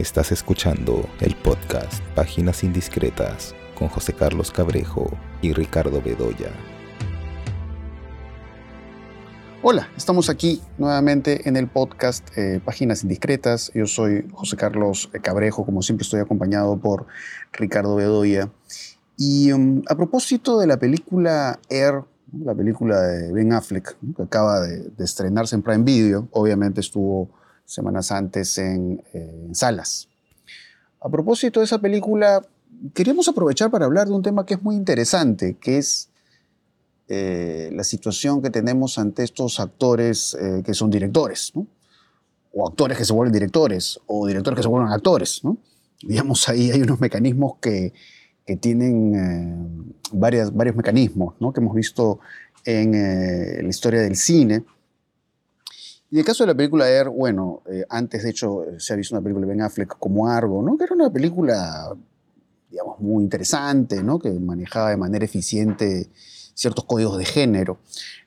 Estás escuchando el podcast Páginas Indiscretas con José Carlos Cabrejo y Ricardo Bedoya. Hola, estamos aquí nuevamente en el podcast eh, Páginas Indiscretas. Yo soy José Carlos Cabrejo, como siempre estoy acompañado por Ricardo Bedoya. Y um, a propósito de la película Air, la película de Ben Affleck, que acaba de, de estrenarse en Prime Video, obviamente estuvo semanas antes en, eh, en, salas. A propósito de esa película, queríamos aprovechar para hablar de un tema que es muy interesante, que es eh, la situación que tenemos ante estos actores eh, que son directores, o actores que se vuelven directores, o directores que se vuelven actores. Digamos, ahí hay unos mecanismos que, tienen varios mecanismos ¿no? que hemos visto en la historia del cine y el caso de la película Air, bueno, eh, antes de hecho se ha visto una película de Ben Affleck como Argo, ¿no? Que era una película, digamos, muy interesante, ¿no? Que manejaba de manera eficiente ciertos códigos de género.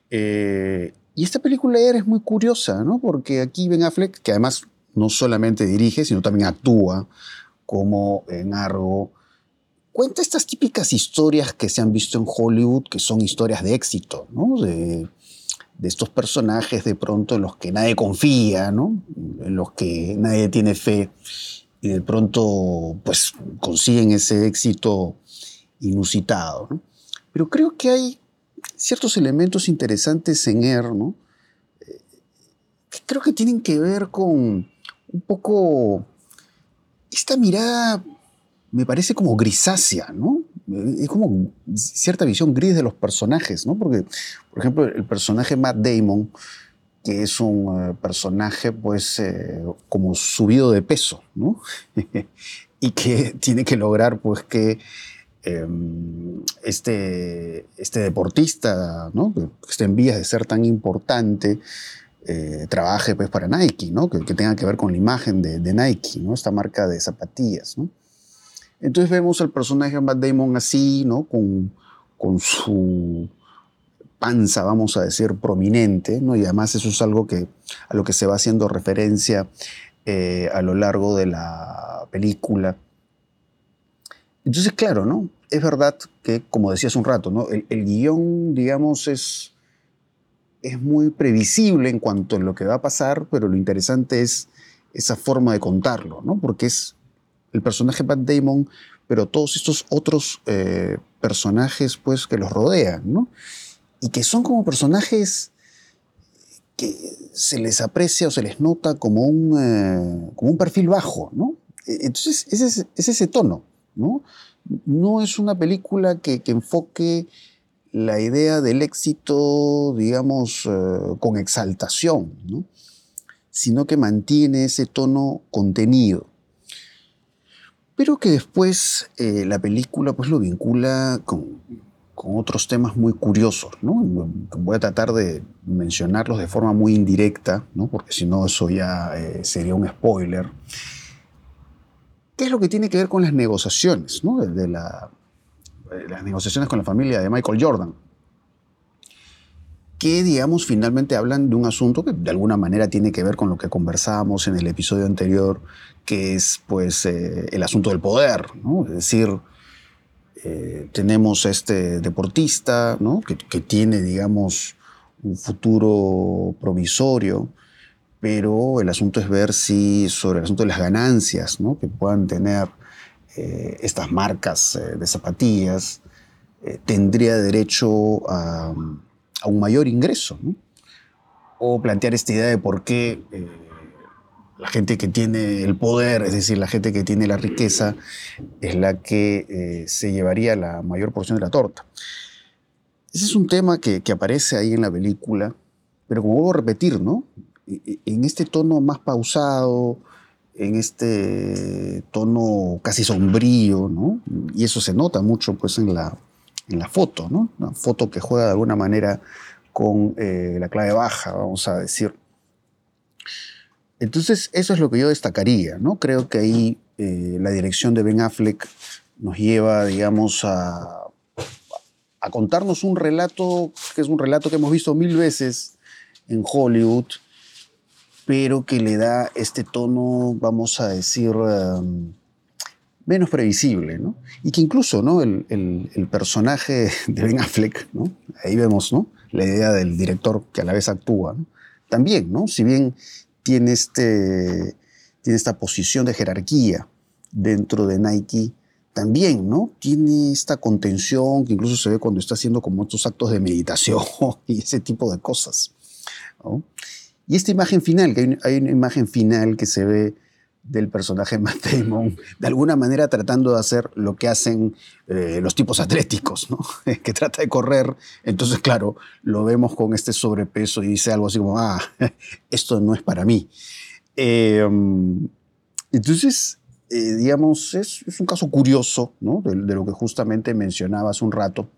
Eh, y esta película Air es muy curiosa, ¿no? Porque aquí Ben Affleck, que además no solamente dirige, sino también actúa como en Argo, cuenta estas típicas historias que se han visto en Hollywood, que son historias de éxito, ¿no? De, de estos personajes de pronto en los que nadie confía, ¿no? en los que nadie tiene fe y de pronto pues consiguen ese éxito inusitado. Pero creo que hay ciertos elementos interesantes en Er, ¿no? que creo que tienen que ver con un poco esta mirada, me parece como grisácea, ¿no? Es como cierta visión gris de los personajes, ¿no? Porque, por ejemplo, el personaje Matt Damon, que es un eh, personaje, pues, eh, como subido de peso, ¿no? y que tiene que lograr, pues, que em, este, este deportista, ¿no? Que esté en vías de ser tan importante, eh, trabaje, pues, para Nike, ¿no? Que, tenga que ver con la imagen de, de Nike, ¿no? Esta marca de zapatillas, ¿no? Entonces vemos al personaje de Matt Damon así, ¿no? Con, con su panza, vamos a decir, prominente, ¿no? Y además eso es algo que, a lo que se va haciendo referencia eh, a lo largo de la película. Entonces, claro, ¿no? Es verdad que, como decía hace un rato, ¿no? El, el guion, digamos, es, es muy previsible en cuanto a lo que va a pasar, pero lo interesante es esa forma de contarlo, ¿no? Porque es el personaje Matt Damon, pero todos estos otros eh, personajes pues, que los rodean, ¿no? Y que son como personajes que se les aprecia o se les nota como un, eh, como un perfil bajo, ¿no? E, entonces, es, es, es, ese tono, ¿no? No es una película que, que enfoque la idea del éxito, digamos, eh, con exaltación, ¿no? sino que mantiene ese tono contenido pero que después eh, la película pues lo vincula con, con, otros temas muy curiosos, ¿no? Voy a tratar de mencionarlos de forma muy indirecta, ¿no? Porque si no eso ya eh, sería un spoiler. ¿Qué es lo que tiene que ver con las negociaciones, ¿no? De la, de las negociaciones con la familia de Michael Jordan? Que, digamos, finalmente hablan de un asunto que de alguna manera tiene que ver con lo que conversábamos en el episodio anterior, que es, pues, eh, el asunto del poder. Es decir, eh, tenemos este deportista, ¿no? Que, tiene, digamos, un futuro provisorio, pero el asunto es ver si sobre el asunto de las ganancias, ¿no? Que puedan tener eh, estas marcas de zapatillas, tendría derecho a a un mayor ingreso. ¿no? O plantear esta idea de por qué eh, la gente que tiene el poder, es decir, la gente que tiene la riqueza, es la que eh, se llevaría la mayor porción de la torta. Ese es un tema que, que aparece ahí en la película, pero como vuelvo a repetir, ¿no? E, e, en este tono más pausado, en este tono casi sombrío, ¿no? Y eso se nota mucho pues en la, en la foto, ¿no? Una foto que juega de alguna manera con eh, la clave baja, vamos a decir. Entonces, eso es lo que yo destacaría, ¿no? Creo que ahí eh, la dirección de Ben Affleck nos lleva, digamos, a, contarnos un relato que es un relato que hemos visto mil veces en Hollywood pero que le da este tono, vamos a decir, em, menos previsible, ¿no? Y que incluso, ¿no? El, personaje de Ben Affleck, ¿no? Ahí vemos, ¿no? La idea del director que a la vez actúa, También, ¿no? Si bien tiene, este, tiene esta posición de jerarquía dentro de Nike, también, ¿no? Tiene esta contención que incluso se ve cuando está haciendo como estos actos de meditación y ese tipo de cosas. Y esta imagen final, que hay, una imagen final que se ve del personaje Matt Damon, de alguna manera tratando de hacer lo que hacen eh, los tipos atléticos, ¿no? que trata de correr. Entonces, claro, lo vemos con este sobrepeso y dice algo así como, ah, esto no es para mí. Eh, entonces, eh, digamos, es, un caso curioso ¿no? de, lo que justamente mencionaba hace un rato.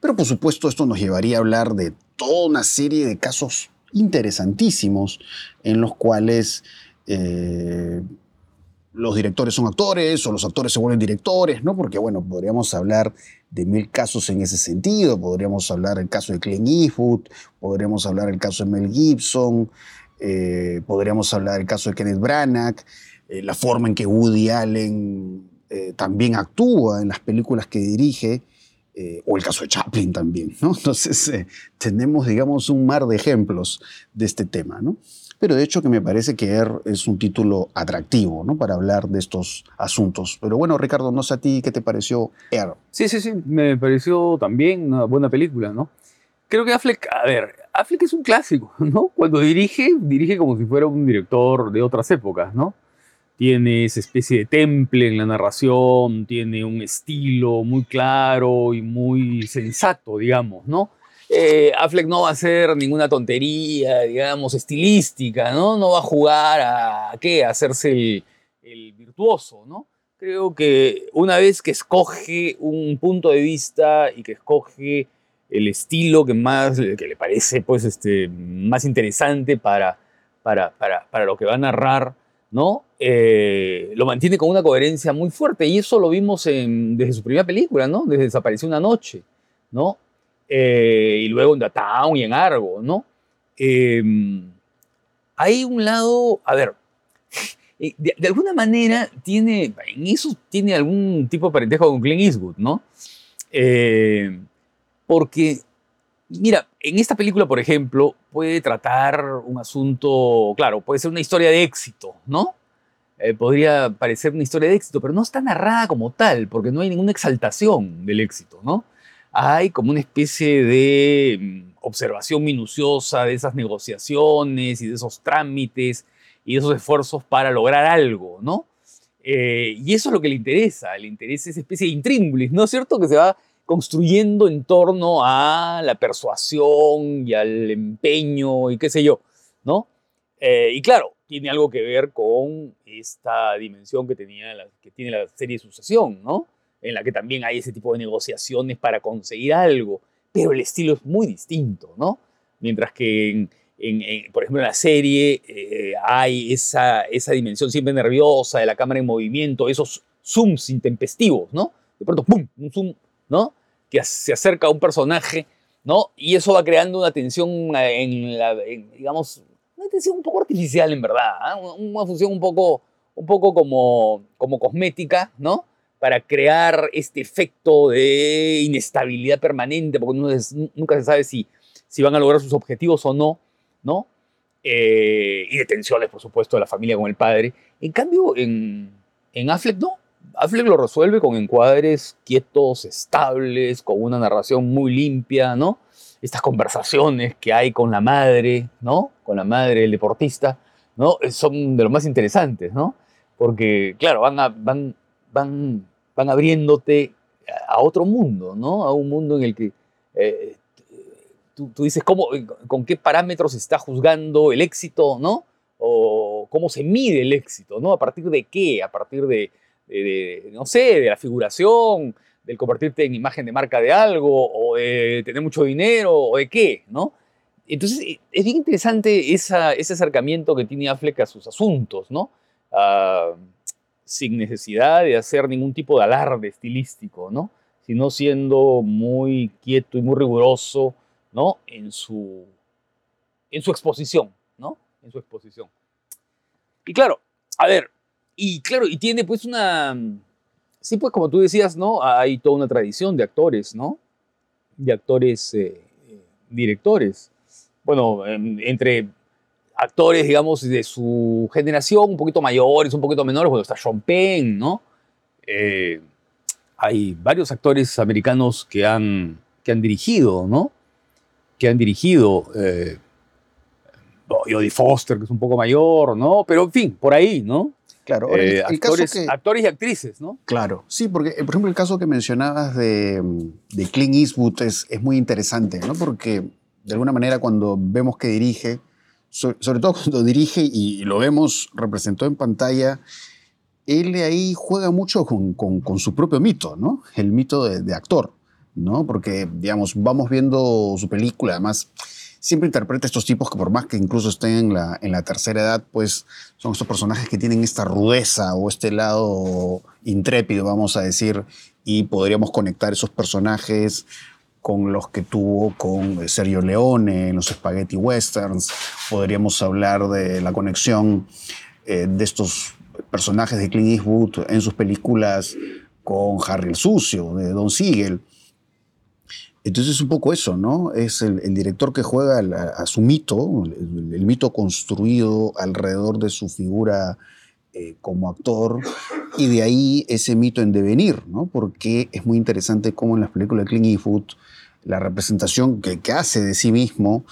Pero por supuesto esto nos llevaría a hablar de toda una serie de casos interesantísimos en los cuales eh, los directores son actores o los actores se vuelven directores, ¿no? Porque, bueno, podríamos hablar de mil casos en ese sentido. Podríamos hablar del caso de Clint Eastwood, podríamos hablar del caso de Mel Gibson, eh, podríamos hablar del caso de Kenneth Branagh. Eh, la forma en que Woody Allen eh, también actúa en las películas que dirige, o el caso de Chaplin también. ¿no? Entonces, tenemos, digamos, un mar de ejemplos de este tema. ¿no? Pero de hecho que me parece que Air es un título atractivo ¿no? para hablar de estos asuntos. Pero bueno, Ricardo, no sé a ti qué te pareció Air. Sí, sí, sí, me pareció también una buena película, ¿no? Creo que Affleck, a ver, Affleck es un clásico, ¿no? Cuando dirige, dirige como si fuera un director de otras épocas, ¿no? tiene esa especie de temple en la narración, tiene un estilo muy claro y muy sensato, digamos, ¿no? Eh, Affleck no va a hacer ninguna tontería, digamos, estilística, ¿no? No va a jugar a, ¿qué? A hacerse el, virtuoso, ¿no? Creo que una vez que escoge un punto de vista y que escoge el estilo que más, que le parece, pues, este, más interesante para, para, para, para lo que va a narrar, ¿no? Eh, lo mantiene con una coherencia muy fuerte y eso lo vimos desde su primera película, ¿no? Desde Desapareció una noche, ¿no? Eh, y luego en The Town y en Argo, ¿no? Em, hay un lado, a ver, eh, de, alguna manera tiene, en eso tiene algún tipo de parentesco con Clint Eastwood, ¿no? porque, mira, en esta película, por ejemplo, puede tratar un asunto, claro, puede ser una historia de éxito, ¿no? Eh, podría parecer una historia de éxito, pero no está narrada como tal, porque no hay ninguna exaltación del éxito, ¿no? Hay como una especie de mm, observación minuciosa de esas negociaciones y de esos trámites y de esos esfuerzos para lograr algo, ¿no? Eh, y eso es lo que le interesa, le interesa esa especie de intríngulis, ¿no es cierto? Que se va construyendo en torno a la persuasión y al empeño y qué sé yo, ¿no? Eh, y claro, tiene algo que ver con esta dimensión que, tenía que tiene la serie de sucesión, ¿no? En la que también hay ese tipo de negociaciones para conseguir algo, pero el estilo es muy distinto, ¿no? Mientras que, en, por ejemplo, en la serie eh, hay esa, esa dimensión siempre nerviosa de la cámara en movimiento, esos zooms intempestivos, ¿no? De pronto, ¡pum! Un zoom ¿no? Que se acerca a un personaje, ¿no? Y eso va creando una tensión en la, digamos, una tensión un poco artificial en verdad, ¿ah? una función un poco, un poco como, como cosmética, ¿no? Para crear este efecto de inestabilidad permanente, porque nunca se sabe si, si van a lograr sus objetivos o no, ¿no? Eh, y de tensiones, por supuesto, de la familia con el padre. En cambio, en, en Affleck no. Affleck lo resuelve con encuadres quietos, estables, con una narración muy limpia, ¿no? Estas conversaciones que hay con la madre, ¿no? Con la madre del deportista, ¿no? Son de los más interesantes, ¿no? Porque, claro, van, van, van, van abriéndote a otro mundo, ¿no? A un mundo en el que eh, tú, tú, dices, ¿cómo, ¿con qué parámetros se está juzgando el éxito, ¿no? O cómo se mide el éxito, ¿no? ¿A partir de qué? A partir de, no sé, de la figuración, del convertirte en imagen de marca de algo, o de tener mucho dinero, o de qué, ¿no? Entonces, e, es bien interesante esa, ese acercamiento que tiene Affleck a sus asuntos, ¿no? Ah, sin necesidad de hacer ningún tipo de alarde estilístico, ¿no? Sino siendo muy quieto y muy riguroso, ¿no? En su, en su exposición, ¿no? En su exposición. Y claro, a ver, y claro, y tiene pues una... Sí, pues como tú decías, ¿no? Hay toda una tradición de actores, ¿no? De actores eh, directores. Bueno, entre actores, digamos, de su generación, un poquito mayores, un poquito menores, bueno, está Sean Penn, ¿no? Eh, hay varios actores americanos que han, que han dirigido, ¿no? Que han dirigido. Eh, Jodie Foster, que es un poco mayor, ¿no? Pero en fin, por ahí, ¿no? Claro, eh, actores, actores y actrices, ¿no? Claro, sí, porque eh, por ejemplo el caso que mencionabas de, de Clint Eastwood es, es, muy interesante, ¿no? Porque de alguna manera cuando vemos que dirige, sobre, todo cuando dirige y, lo vemos representado en pantalla, él ahí juega mucho con, con, su propio mito, ¿no? El mito de, de actor, ¿no? Porque, digamos, vamos viendo su película, además siempre interpreta a estos tipos que por más que incluso estén en la, en la tercera edad, pues son estos personajes que tienen esta rudeza o este lado intrépido, vamos a decir, y podríamos conectar esos personajes con los que tuvo con Sergio Leone en los Spaghetti Westerns. Podríamos hablar de la conexión eh, de estos personajes de Clint Eastwood en sus películas con Harry el Sucio, de Don Siegel. Entonces es un poco eso, ¿no? Es el, director que juega a, su mito, el, mito construido alrededor de su figura eh, como actor, y de ahí ese mito en devenir, ¿no? Porque es muy interesante cómo en las películas de Clint Eastwood la representación que, hace de sí mismo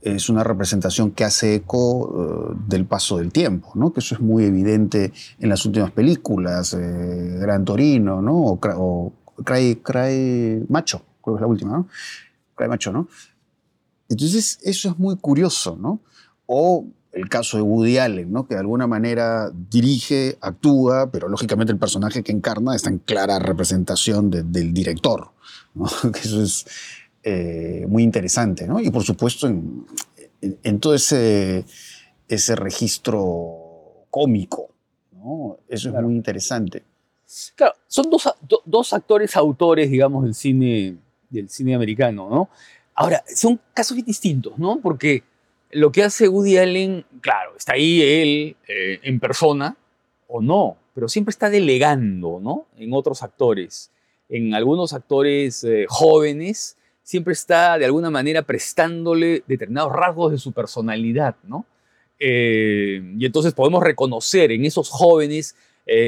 es una representación que hace eco eh, del paso del tiempo, ¿no? Que eso es muy evidente en las últimas películas, eh, Gran Torino, ¿no? O, o Cry Macho creo que es la última, ¿no? Cry Macho, ¿no? Entonces, eso es muy curioso, ¿no? O el caso de Woody Allen, ¿no? Que de alguna manera dirige, actúa, pero lógicamente el personaje que encarna está en clara representación del director, ¿no? Que eso es eh, muy interesante, ¿no? Y por supuesto en, en, todo ese, ese registro cómico, ¿no? Eso es muy interesante. Claro, son dos, dos actores autores, digamos, del cine del cine americano, ¿no? Ahora, son casos distintos, ¿no? Porque lo que hace Woody Allen, claro, está ahí él eh, en persona o no, pero siempre está delegando, ¿no? En otros actores, en algunos actores eh, jóvenes, siempre está de alguna manera prestándole determinados rasgos de su personalidad, ¿no? Eh, y entonces podemos reconocer en esos jóvenes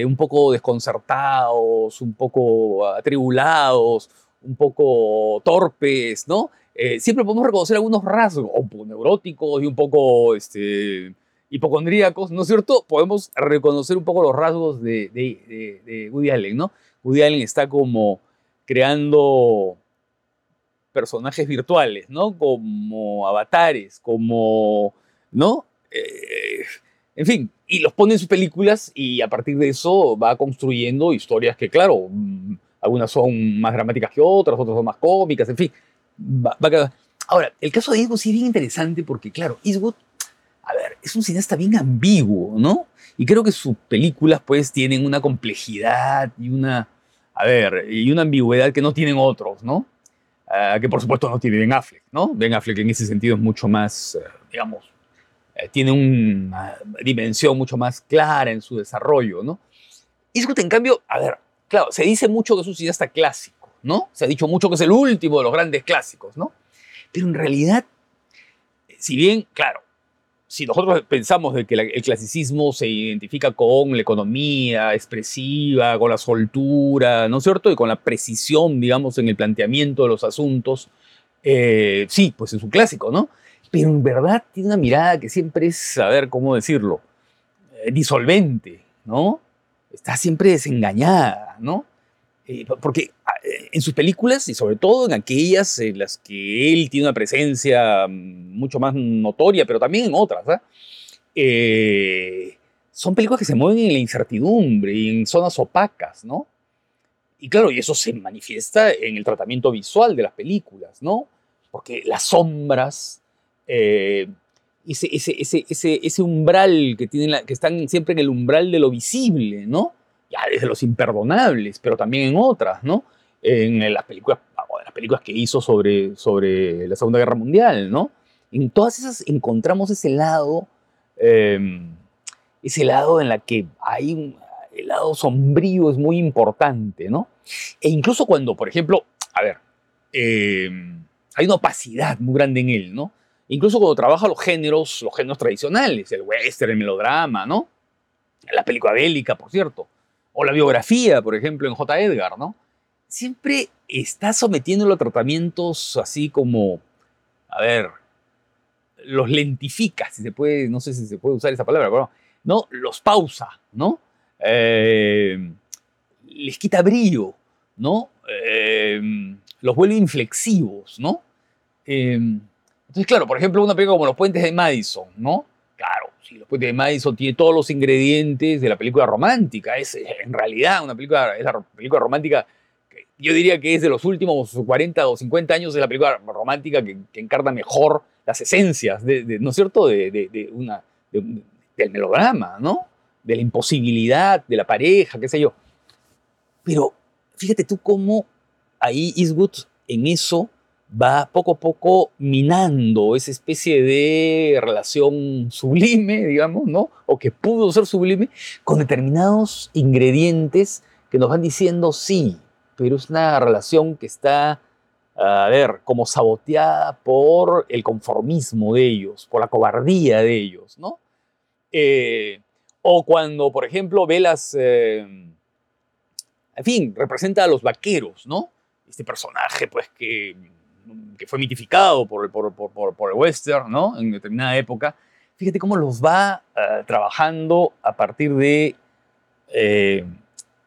un poco desconcertados, un poco atribulados, un poco torpes, ¿no? Eh, siempre podemos reconocer algunos rasgos, un poco neuróticos y un poco este, hipocondríacos, ¿no es cierto? Podemos reconocer un poco los rasgos de, de, Woody Allen, ¿no? Woody Allen está como creando personajes virtuales, ¿no? Como avatares, como, ¿no? Eh, en fin, y los pone en sus películas y a partir de eso va construyendo historias que, claro, algunas son más dramáticas que otras, otras son más cómicas, en fin. Ahora, el caso de Eastwood sí es bien interesante porque, claro, Eastwood, a ver, es un cineasta bien ambiguo, ¿no? Y creo que sus películas, pues, tienen una complejidad y una, a ver, y una ambigüedad que no tienen otros, ¿no? Ah, que por supuesto no tiene Ben Affleck, ¿no? Ben Affleck en ese sentido es mucho más, eh, digamos, eh, tiene una dimensión mucho más clara en su desarrollo, ¿no? Eastwood, en cambio, a ver, claro, se dice mucho que es un cineasta clásico, ¿no? Se ha dicho mucho que es el último de los grandes clásicos, ¿no? Pero en realidad, si bien, claro, si nosotros pensamos de que el clasicismo se identifica con la economía expresiva, con la soltura, ¿no es cierto? Y con la precisión, digamos, en el planteamiento de los asuntos, eh, sí, pues es un clásico, ¿no? Pero en verdad tiene una mirada que siempre es, saber ¿cómo decirlo? Eh, disolvente, ¿no? está siempre desengañada, ¿no? Eh, porque en sus películas y sobre todo en aquellas en las que él tiene una presencia mm, mucho más notoria, pero también en otras, ¿ah? eh, son películas que se mueven en la incertidumbre y en zonas opacas, ¿no? Y claro, y eso se manifiesta en el tratamiento visual de las películas, ¿no? Porque las sombras, ese, ese, ese, ese, umbral que, tienen que están siempre en el umbral de lo visible, ¿no? Ya desde los imperdonables, pero también en otras, ¿no? En las películas, en las películas que hizo sobre, sobre la Segunda Guerra Mundial, ¿no? En todas esas encontramos ese lado, em, ese lado en la que hay un, el lado sombrío es muy importante, ¿no? E incluso cuando, por ejemplo, a ver, eh, hay una opacidad muy grande en él, ¿no? Incluso cuando trabaja los géneros, los géneros tradicionales, el western, el melodrama, ¿no? La película bélica, por cierto, o la biografía, por ejemplo, en J. Edgar, ¿no? Siempre está sometiéndolo a tratamientos así como, a ver, los lentifica, si se puede, no sé si se puede usar esa palabra, pero no, los pausa, ¿no? Eh, les quita brillo, ¿no? Eh, los vuelve inflexivos, ¿no? Eh, entonces, claro, por ejemplo, una película como Los Puentes de Madison, ¿no? Claro, sí, Los Puentes de Madison tiene todos los ingredientes de la película romántica. Es en realidad una película, es la película romántica yo diría que es de los últimos 40 o 50 años de la película romántica que, encarna mejor las esencias, de, ¿no es cierto?, de, una, del melodrama, ¿no? De la imposibilidad de la pareja, qué sé yo. Pero fíjate tú cómo ahí Eastwood en eso va poco a poco minando esa especie de relación sublime, digamos, ¿no? O que pudo ser sublime, con determinados ingredientes que nos van diciendo sí, pero es una relación que está, a ver, como saboteada por el conformismo de ellos, por la cobardía de ellos, ¿no? Eh, o cuando, por ejemplo, ve las... Eh, en fin, representa a los vaqueros, ¿no? Este personaje, pues, que que fue mitificado por, por, por, por, el western, ¿no? En determinada época. Fíjate cómo los va uh, trabajando a partir de eh,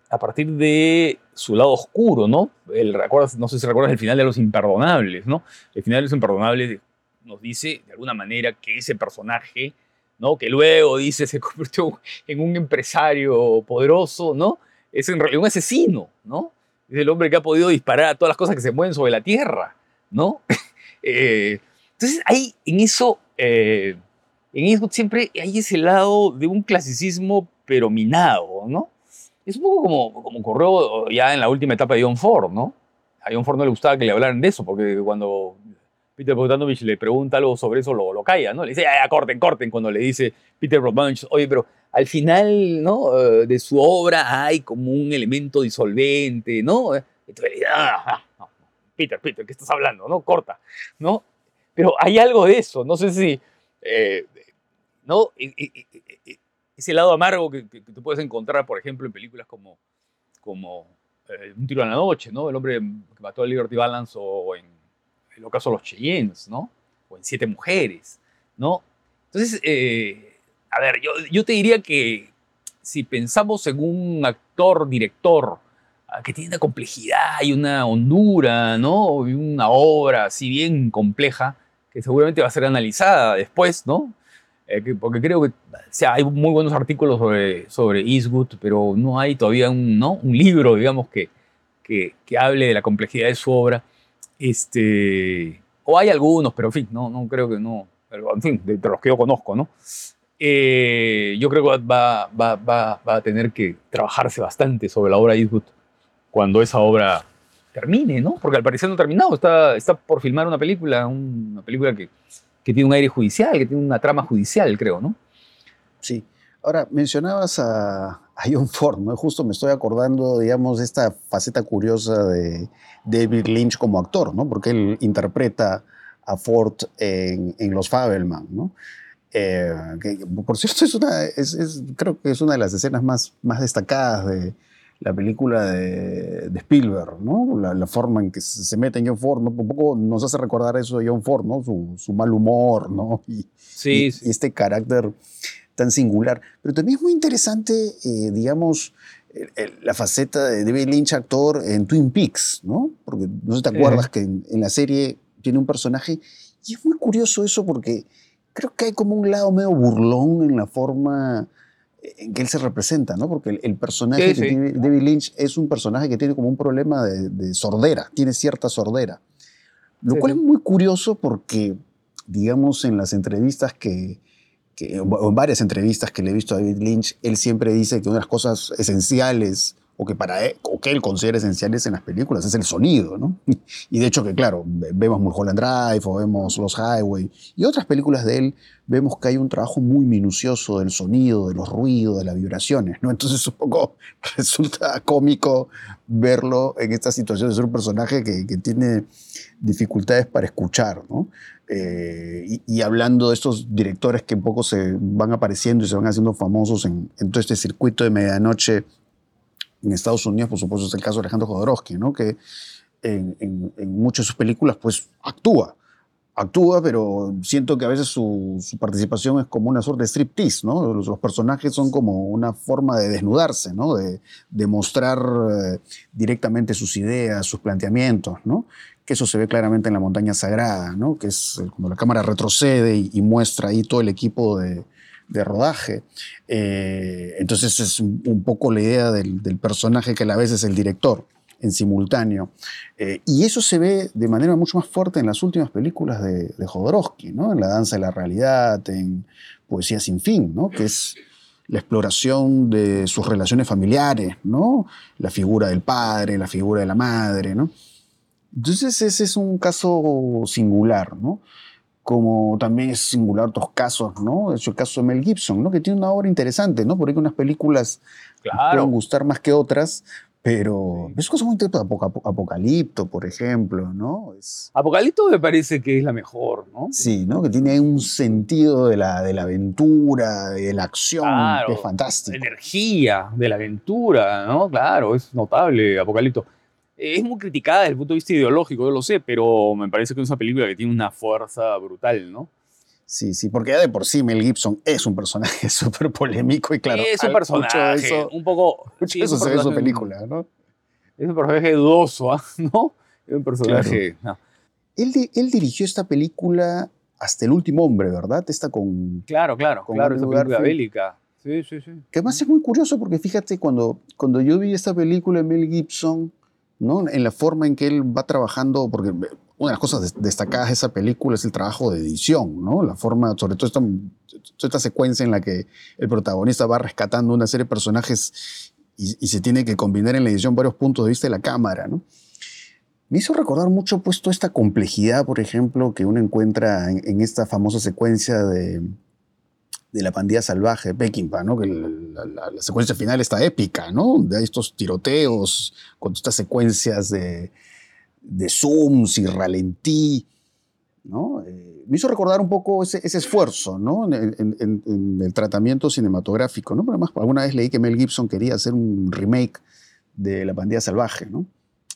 a partir de su lado oscuro, ¿no? El, ¿recuerdas, no sé si recuerdas el final de Los Imperdonables, ¿no? El final de Los Imperdonables nos dice de alguna manera que ese personaje, ¿no? Que luego dice se convirtió en un empresario poderoso, ¿no? Es en realidad un asesino, ¿no? Es el hombre que ha podido disparar a todas las cosas que se mueven sobre la tierra. ¿no? Eh, entonces, ahí en eso, eh, en Eastwood siempre hay ese lado de un clasicismo pero minado, ¿no? Es un poco como, como ocurrió ya en la última etapa de John Ford, ¿no? A John Ford no le gustaba que le hablaran de eso, porque cuando Peter Bogdanovich le pregunta algo sobre eso, lo, lo calla, ¿no? Le dice, ya, corten, corten, cuando le dice Peter Bogdanovich, oye, pero al final, ¿no? Eh, de su obra hay como un elemento disolvente, ¿no? Entonces, ah, Peter, Peter, ¿qué estás hablando? ¿No? Corta, ¿no? Pero hay algo de eso, no sé si, eh, ¿no? Ese lado amargo que, tú puedes encontrar, por ejemplo, en películas como, como eh, Un tiro en la noche, ¿no? El hombre que mató a Liberty Balance o en el ocaso de los Cheyennes, ¿no? O en Siete Mujeres, ¿no? Entonces, eh, a ver, yo, yo te diría que si pensamos en un actor, director, que tiene una complejidad y una hondura, ¿no? Y una obra así bien compleja que seguramente va a ser analizada después, ¿no? Eh, porque creo que o sea, hay muy buenos artículos sobre, sobre Eastwood, pero no hay todavía un, ¿no? un libro, digamos, que, que, que, hable de la complejidad de su obra. Este, o hay algunos, pero en fin, no, no creo que no. Pero, en fin, de, los que yo conozco, ¿no? Eh, yo creo que va, va, va, va, a tener que trabajarse bastante sobre la obra de Eastwood cuando esa obra termine, ¿no? Porque al parecer no ha terminado, está, está por filmar una película, una película que, que tiene un aire judicial, que tiene una trama judicial, creo, ¿no? Sí. Ahora, mencionabas a, a, John Ford, ¿no? Justo me estoy acordando, digamos, de esta faceta curiosa de David Lynch como actor, ¿no? Porque él interpreta a Ford en, Los Fabelman, ¿no? Eh, por cierto, es una, es, creo que es una de las escenas más, más destacadas de, la película de, Spielberg, ¿no? La, forma en que se mete en John Ford, ¿no? Un poco nos hace recordar eso de John Ford, ¿no? Su, mal humor, ¿no? Y, sí, este carácter tan singular. Pero también es muy interesante, eh, digamos, la faceta de David Lynch, actor en Twin Peaks, ¿no? Porque no sé te acuerdas que en, la serie tiene un personaje, y es muy curioso eso porque creo que hay como un lado medio burlón en la forma en que él se representa, ¿no? Porque el, personaje de David Lynch es un personaje que tiene como un problema de, sordera, tiene cierta sordera. Lo cual es muy curioso porque, digamos, en las entrevistas que, o en varias entrevistas que le he visto a David Lynch, él siempre dice que una de las cosas esenciales o que para él, o que él considera esenciales en las películas es el sonido, ¿no? Y de hecho que, claro, vemos Mulholland Drive o vemos Los Highway y otras películas de él, vemos que hay un trabajo muy minucioso del sonido, de los ruidos, de las vibraciones, ¿no? Entonces un poco resulta cómico verlo en esta situación de ser un personaje que, que tiene dificultades para escuchar, ¿no? Eh, y, hablando de estos directores que un poco se van apareciendo y se van haciendo famosos en, en todo este circuito de medianoche en Estados Unidos, por supuesto, es el caso de Alejandro Jodorowsky, ¿no? que en, muchas de sus películas pues actúa, actúa, pero siento que a veces su, participación es como una suerte de striptease, ¿no? Los, personajes son como una forma de desnudarse, ¿no? De, mostrar eh, directamente sus ideas, sus planteamientos, ¿no? Que eso se ve claramente en La Montaña Sagrada, ¿no? Que es cuando la cámara retrocede y muestra ahí todo el equipo de, de rodaje. Eh, entonces es un, poco la idea del, personaje que a la vez es el director en simultáneo. Eh, y eso se ve de manera mucho más fuerte en las últimas películas de, de Jodorowsky, ¿no? en La danza de la realidad, en Poesía sin fin, ¿no? que es la exploración de sus relaciones familiares, ¿no? la figura del padre, la figura de la madre. ¿no? Entonces ese es un caso singular. ¿no? Como también es singular otros casos, ¿no? De hecho, el caso de Mel Gibson, ¿no? Que tiene una obra interesante, ¿no? Porque unas películas claro. pueden gustar más que otras, pero es cosa muy Apocalipto, por ejemplo, ¿no? Es... Apocalipto me parece que es la mejor, ¿no? Sí, ¿no? Que tiene un sentido de la, de la aventura, de la acción, que es fantástico. Energía de la aventura, ¿no? Claro, es notable Apocalipto es muy criticada desde el punto de vista ideológico, yo lo sé, pero me parece que es una película que tiene una fuerza brutal, ¿no? Sí, sí, porque ya de por sí Mel Gibson es un personaje súper polémico y claro. Es un personaje, eso, un poco... Mucho eso se ve en su película, ¿no? Es un personaje dudoso, ¿ah? ¿no? Es un personaje... Él, él, dirigió esta película hasta El Último Hombre, ¿verdad? Está con... Claro, claro, con claro, esa película bélica. Sí, sí, sí. Que además es muy curioso porque fíjate, cuando, cuando yo vi esta película de Mel Gibson ¿no? en la forma en que él va trabajando, porque una de las cosas destacadas de esa película es el trabajo de edición, ¿no? la forma, sobre todo esta, esta secuencia en la que el protagonista va rescatando una serie de personajes y, se tiene que combinar en la edición varios puntos de vista de la cámara. ¿no? Me hizo recordar mucho pues, toda esta complejidad, por ejemplo, que uno encuentra en esta famosa secuencia de, de la pandilla salvaje, Peckinpah, ¿no? Que la, secuencia final está épica, ¿no? De estos tiroteos, con estas secuencias de, de zooms y ralentí, ¿no? Eh, me hizo recordar un poco ese, esfuerzo, ¿no? En, el tratamiento cinematográfico, ¿no? Pero además, alguna vez leí que Mel Gibson quería hacer un remake de La pandilla salvaje, ¿no?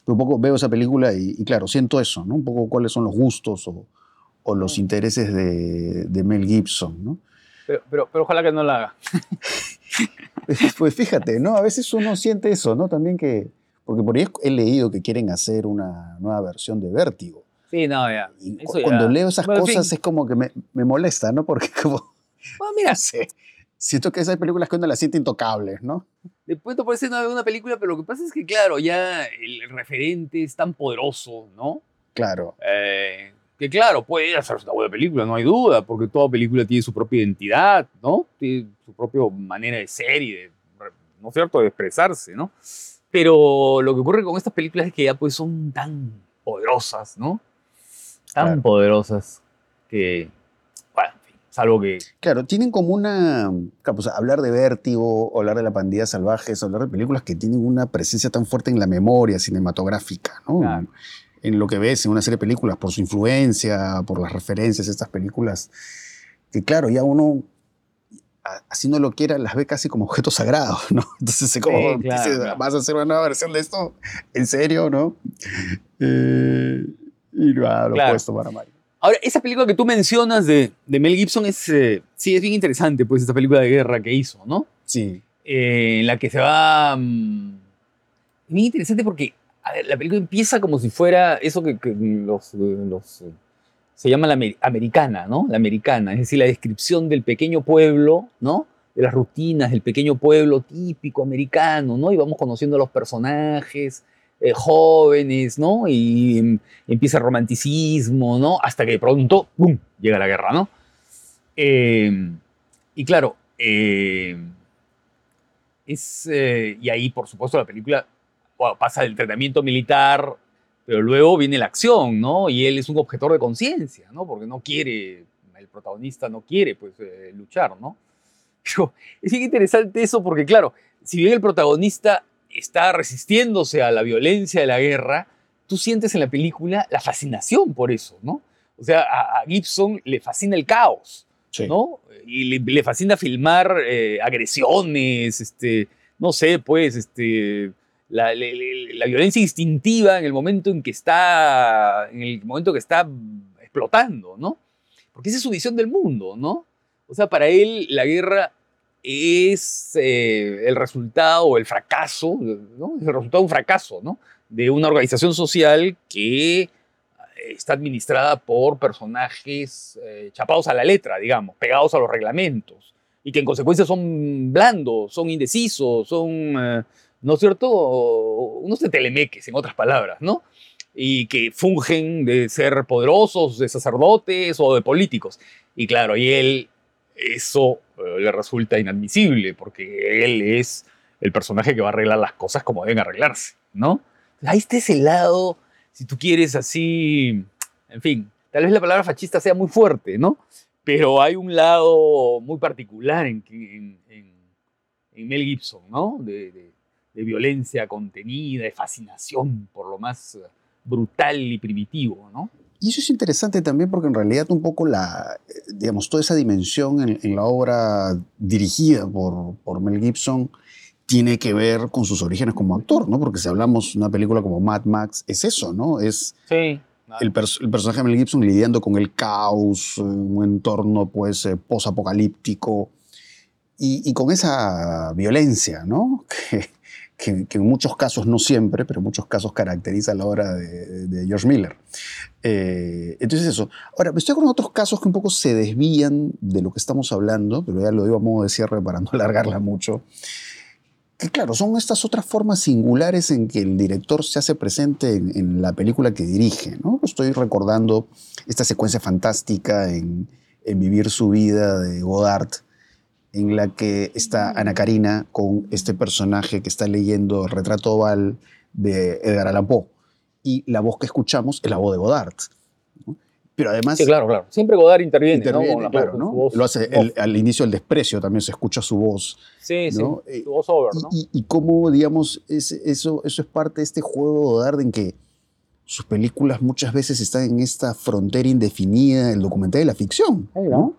un poco veo esa película y, claro, siento eso, ¿no? Un poco cuáles son los gustos o, o los intereses de, de Mel Gibson, ¿no? Pero, pero, pero ojalá que no la haga. pues fíjate, ¿no? A veces uno siente eso, ¿no? También que. Porque por ahí he leído que quieren hacer una nueva versión de Vértigo. Sí, no, ya. cuando leo esas cosas es como que me, me, molesta, ¿no? Porque como. Bueno, mira. sé, siento que esas películas que uno las siente intocables, ¿no? Después te puede ser una película, pero lo que pasa es que, claro, ya el referente es tan poderoso, ¿no? Claro. Eh, que claro, puede hacerse una buena película, no hay duda, porque toda película tiene su propia identidad, ¿no? Tiene su propia manera de ser y de, ¿no es cierto?, de expresarse, ¿no? Pero lo que ocurre con estas películas es que ya pues son tan poderosas, ¿no? Tan poderosas que, bueno, en fin, salvo que... Claro, tienen como una... Pues, hablar de vértigo, hablar de la pandilla salvaje, hablar de películas que tienen una presencia tan fuerte en la memoria cinematográfica, ¿no? Claro en lo que ves en una serie de películas, por su influencia, por las referencias de estas películas, que claro, ya uno, así no lo quiera, las ve casi como objetos sagrados, ¿no? Entonces, se como, ¿vas a hacer una nueva versión de esto? ¿En serio, no? Eh, y lo ha puesto para Mario. Ahora, esa película que tú mencionas de, de Mel Gibson es, eh, sí, es bien interesante, pues, esta película de guerra que hizo, ¿no? Sí. Eh, en la que se va... Mm, es bien interesante porque la película empieza como si fuera eso que, los, los, se llama la americana, ¿no? La americana, es decir, la descripción del pequeño pueblo, ¿no? De las rutinas del pequeño pueblo típico americano, ¿no? Y vamos conociendo a los personajes eh, jóvenes, ¿no? Y em, empieza el romanticismo, ¿no? Hasta que de pronto, ¡pum!, llega la guerra, ¿no? Em, y claro, em, Es, eh, y ahí, por supuesto, la película bueno, pasa del entrenamiento militar, pero luego viene la acción, ¿no? Y él es un objetor de conciencia, ¿no? Porque no quiere, el protagonista no quiere, pues, eh, luchar, ¿no? Pero es bien interesante eso porque, claro, si bien el protagonista está resistiéndose a la violencia de la guerra, tú sientes en la película la fascinación por eso, ¿no? O sea, a, Gibson le fascina el caos, ¿no? Y le, fascina filmar eh, agresiones, este, no sé, pues, este, la, violencia instintiva en el momento en que está, en el momento que está explotando, ¿no? Porque esa es su visión del mundo, ¿no? O sea, para él la guerra es eh, el resultado o el fracaso, ¿no? Es el resultado de un fracaso, ¿no? De una organización social que está administrada por personajes eh, chapados a la letra, digamos, pegados a los reglamentos, y que en consecuencia son blandos, son indecisos, son, eh, ¿no es cierto?, unos telemeques, en otras palabras, ¿no? Y que fungen de ser poderosos, de sacerdotes o de políticos. Y claro, y él, eso eh, le resulta inadmisible, porque él es el personaje que va a arreglar las cosas como deben arreglarse, ¿no? Ahí está ese lado si tú quieres así, en fin, tal vez la palabra fascista sea muy fuerte, ¿no? Pero hay un lado muy particular en, Mel Gibson, ¿no? De, violencia contenida, de fascinación por lo más brutal y primitivo, ¿no? Y eso es interesante también porque en realidad un poco la, digamos, toda esa dimensión en, la obra dirigida por, por Mel Gibson tiene que ver con sus orígenes como actor, ¿no? Porque si hablamos de una película como Mad Max, es eso, ¿no? Es el, el, personaje de Mel Gibson lidiando con el caos, un entorno, pues, eh, posapocalíptico y, y, con esa violencia, ¿no? Que, en muchos casos, no siempre, pero en muchos casos caracteriza la obra de, George Miller. Eh, entonces eso. Ahora, me estoy con otros casos que un poco se desvían de lo que estamos hablando, pero ya lo digo a modo de cierre para no alargarla mucho que claro, son estas otras formas singulares en que el director se hace presente en, la película que dirige. Estoy recordando esta secuencia fantástica en, Vivir su vida de Godard, en la que está Ana Karina con este personaje que está leyendo el retrato oval de Edgar Allan Poe. Y la voz que escuchamos es la voz de Godard. Pero además. Sí, claro, claro. Siempre Godard interviene, ¿no? claro, ¿no? Lo hace al inicio del desprecio, también se escucha su voz. Sí, sí. Eh, su voz over, ¿no? Y, cómo, digamos, eso, eso es parte de este juego de Godard en que sus películas muchas veces están en esta frontera indefinida, el documental y la ficción. ¿no?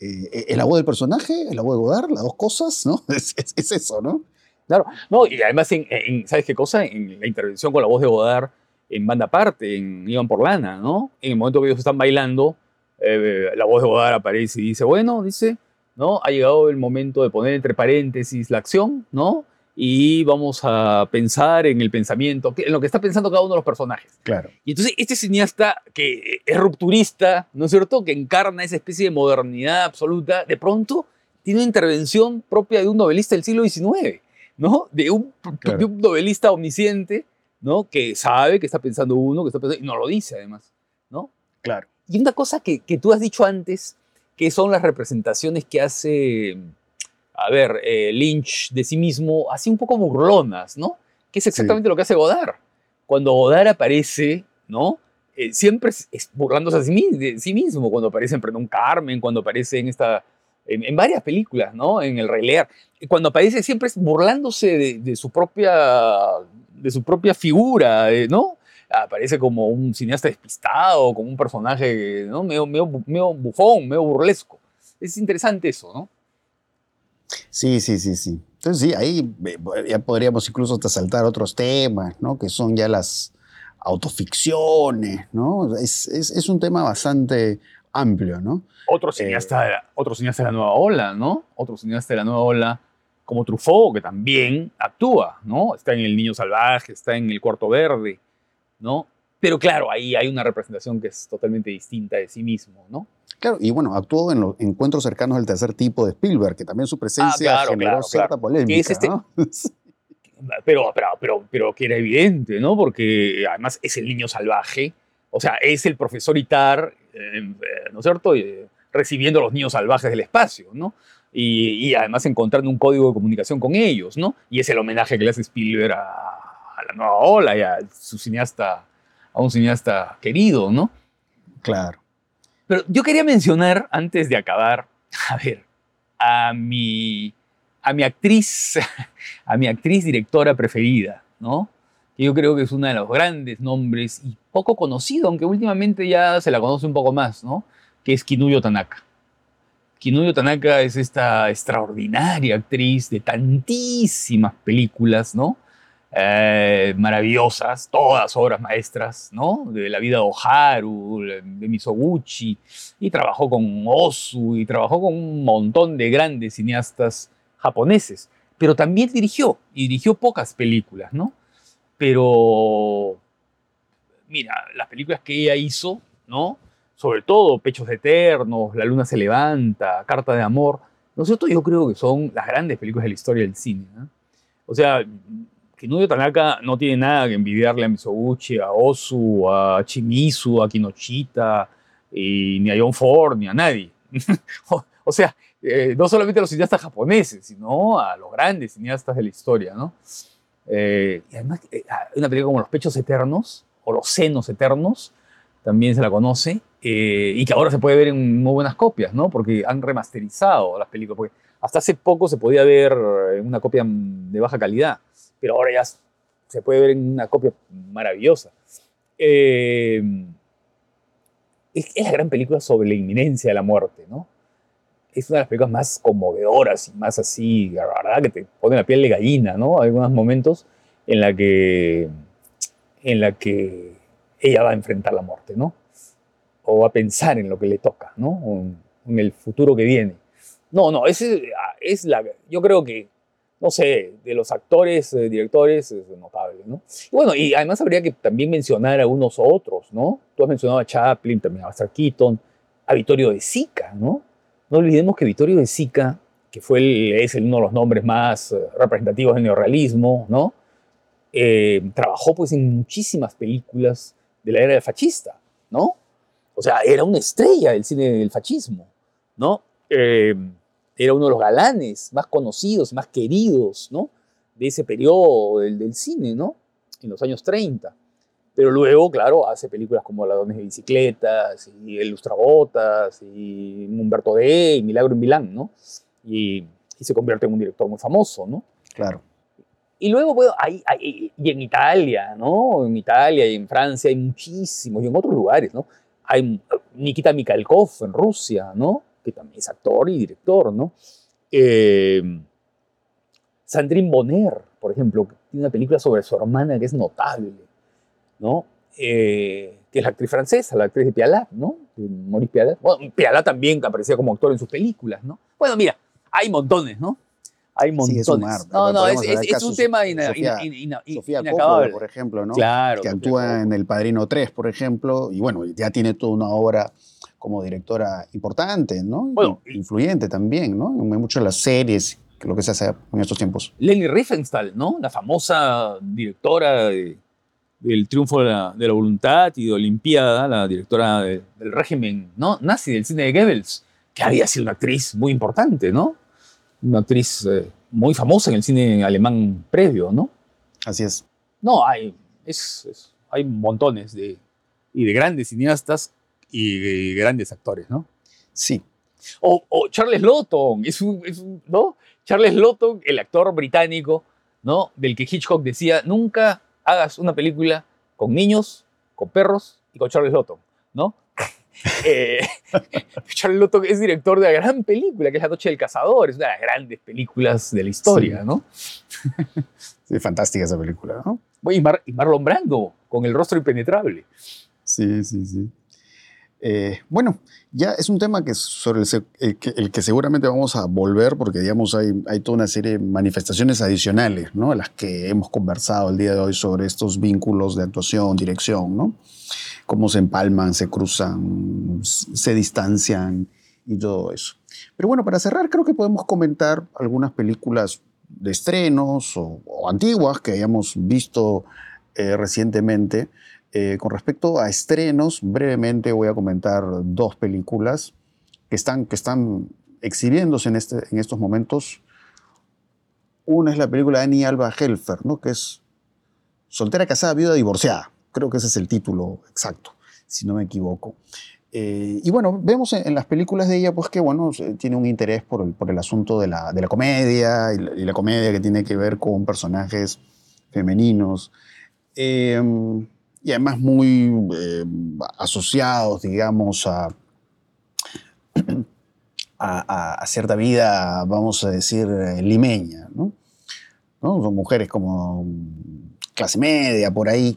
Eh, el agua del personaje, el agua de Godard, las dos cosas, ¿no? Es, eso, ¿no? Claro, no, y además, en, ¿sabes qué cosa? En la intervención con la voz de Godard en banda aparte, en Iban por Lana, ¿no? En el momento que ellos están bailando, eh, la voz de Godard aparece y dice, bueno, dice, ¿no? Ha llegado el momento de poner entre paréntesis la acción, ¿no? Y vamos a pensar en el pensamiento, en lo que está pensando cada uno de los personajes. Claro. Y entonces este cineasta que es rupturista, ¿no es cierto? Que encarna esa especie de modernidad absoluta, de pronto tiene una intervención propia de un novelista del siglo XIX, ¿no? De un, de un novelista omnisciente ¿no? Que sabe que está pensando uno, que está pensando, y no lo dice además, ¿no? Claro. Y una cosa que, que tú has dicho antes, que son las representaciones que hace, a ver, eh, Lynch de sí mismo, así un poco burlonas, ¿no? Que es exactamente lo que hace Godard. Cuando Godard aparece, ¿no? Eh, siempre es, burlándose de sí mismo, cuando aparece en Perdón Carmen, cuando aparece en esta... En, varias películas, ¿no? En El Rey Lear. Cuando aparece siempre es burlándose de, de su propia de su propia figura, eh, ¿no? Aparece como un cineasta despistado, como un personaje ¿no? medio, medio, bufón, medio burlesco. Es interesante eso, ¿no? Sí, sí, sí, sí. Entonces sí, ahí eh, ya podríamos incluso hasta saltar otros temas, ¿no? Que son ya las autoficciones, ¿no? Es, es, es un tema bastante amplio, ¿no? Otro cineasta, eh, otro cineasta de la nueva ola, ¿no? Otro cineasta de la nueva ola como Truffaut, que también actúa, ¿no? Está en El Niño Salvaje, está en El Cuarto Verde, ¿no? Pero claro, ahí hay una representación que es totalmente distinta de sí mismo, ¿no? Claro, y bueno, actuó en los encuentros cercanos del tercer tipo de Spielberg, que también su presencia ah, generó cierta polémica, este ¿no? pero, pero, pero, pero que era evidente, ¿no? Porque además es el niño salvaje, o sea, es el profesor Itar, eh, ¿no es cierto? Eh, recibiendo a los niños salvajes del espacio, ¿no? Y, y, además encontrando un código de comunicación con ellos, ¿no? Y es el homenaje que le hace Spielberg a, a la nueva ola y a su cineasta, a un cineasta querido, ¿no? Claro. Pero yo quería mencionar, antes de acabar, a ver, a mi, a mi actriz, a mi actriz directora preferida, ¿no? Que yo creo que es uno de los grandes nombres y poco conocido, aunque últimamente ya se la conoce un poco más, ¿no? Que es Kinuyo Tanaka. Kinuyo Tanaka es esta extraordinaria actriz de tantísimas películas, ¿no? Eh, maravillosas, todas obras maestras, ¿no? De la vida de Oharu, de Misoguchi, y trabajó con Osu, y trabajó con un montón de grandes cineastas japoneses, pero también dirigió, y dirigió pocas películas, ¿no? Pero, mira, las películas que ella hizo, ¿no? Sobre todo Pechos Eternos, La Luna se levanta, Carta de Amor, nosotros yo creo que son las grandes películas de la historia del cine, ¿no? O sea, Kinuyo Tanaka no tiene nada que envidiarle a Misoguchi, a Osu, a Chimizu, a Kinochita, y ni a John Ford, ni a nadie. o, o, sea, eh, no solamente a los cineastas japoneses, sino a los grandes cineastas de la historia, ¿no? Eh, y además, eh, una película como Los Pechos Eternos, o Los Senos Eternos, también se la conoce, eh, y que ahora se puede ver en muy buenas copias, ¿no? Porque han remasterizado las películas, porque hasta hace poco se podía ver en una copia de baja calidad pero ahora ya se puede ver en una copia maravillosa. Eh, es, es, la gran película sobre la inminencia de la muerte, ¿no? Es una de las películas más conmovedoras y más así, la verdad, que te pone la piel de gallina, ¿no? Hay algunos momentos en la que, en la que ella va a enfrentar la muerte, ¿no? O va a pensar en lo que le toca, ¿no? En, en el futuro que viene. No, no, es, es la, yo creo que no sé, de los actores, eh, directores, es notable, ¿no? Y bueno, y además habría que también mencionar a unos otros, ¿no? Tú has mencionado a Chaplin, también a Buster Keaton, a Vittorio de Sica, ¿no? No olvidemos que Vittorio de Sica, que fue el, es uno de los nombres más eh, representativos del neorrealismo, ¿no? Eh, trabajó pues en muchísimas películas de la era del fascista, ¿no? O sea, era una estrella del cine del fascismo, ¿no? Eh, era uno de los galanes más conocidos, más queridos, ¿no? De ese periodo del, del, cine, ¿no? En los años 30. Pero luego, claro, hace películas como Ladrones de Bicicletas, y El Lustrabotas, y Humberto D, y Milagro en Milán, ¿no? Y, y, se convierte en un director muy famoso, ¿no? Claro. Y luego, bueno, hay, hay, y en Italia, ¿no? En Italia y en Francia hay muchísimos, y en otros lugares, ¿no? Hay Nikita Mikhalkov en Rusia, ¿no? Que también es actor y director, ¿no? Eh, Sandrine Bonner, por ejemplo, tiene una película sobre su hermana que es notable, ¿no? Eh, que es la actriz francesa, la actriz de Pialat, ¿no? De Maurice Pialat. Bueno, Pialat también aparecía como actor en sus películas, ¿no? Bueno, mira, hay montones, ¿no? Hay montones. Sí, es no, no, es, es, es, un tema ina, Sofía, ina, ina, Sofía inacabable. Coppola, por ejemplo, ¿no? Claro. Que actúa en El Padrino 3, por ejemplo, y bueno, ya tiene toda una obra como directora importante, ¿no? Bueno, influyente también, ¿no? En muchas de las series, lo que se hace en estos tiempos. Leni Riefenstahl, ¿no? La famosa directora de, del Triunfo de la, de la, Voluntad y de Olimpiada, la directora de, del régimen ¿no? nazi del cine de Goebbels, que había sido una actriz muy importante, ¿no? Una actriz eh, muy famosa en el cine alemán previo, ¿no? Así es. No, hay, es, es, hay montones de, y de grandes cineastas y, grandes actores, ¿no? Sí. O, o Charles Lawton, es un, es un, ¿no? Charles Lawton, el actor británico, ¿no? Del que Hitchcock decía, nunca hagas una película con niños, con perros y con Charles Lawton, ¿no? eh, Charles Lawton es director de la gran película que es La Noche del Cazador, es una de las grandes películas de la historia, Sí. ¿no? Sí, fantástica esa película, ¿no? Y, Mar- y Marlon Brando, con el rostro impenetrable. Sí, sí, sí. Eh, bueno, ya es un tema que sobre el, el que, el que seguramente vamos a volver porque, digamos, hay, hay toda una serie de manifestaciones adicionales, ¿no? Las que hemos conversado el día de hoy sobre estos vínculos de actuación, dirección, ¿no? Cómo se empalman, se cruzan, se distancian y todo eso. Pero bueno, para cerrar, creo que podemos comentar algunas películas de estrenos o, o antiguas que hayamos visto eh, recientemente. Eh, con respecto a estrenos, brevemente voy a comentar dos películas que están, que están exhibiéndose en, este, en estos momentos. Una es la película de Annie Alba Helfer, ¿no? que es Soltera, casada, viuda, divorciada. Creo que ese es el título exacto, si no me equivoco. Eh, y bueno, vemos en, las películas de ella pues que bueno, tiene un interés por el, asunto de la, de la comedia y la, comedia que tiene que ver con personajes femeninos. Eh, y además muy eh, asociados, digamos, a, a, cierta vida, vamos a decir, limeña. ¿no? Son mujeres como clase media, por ahí,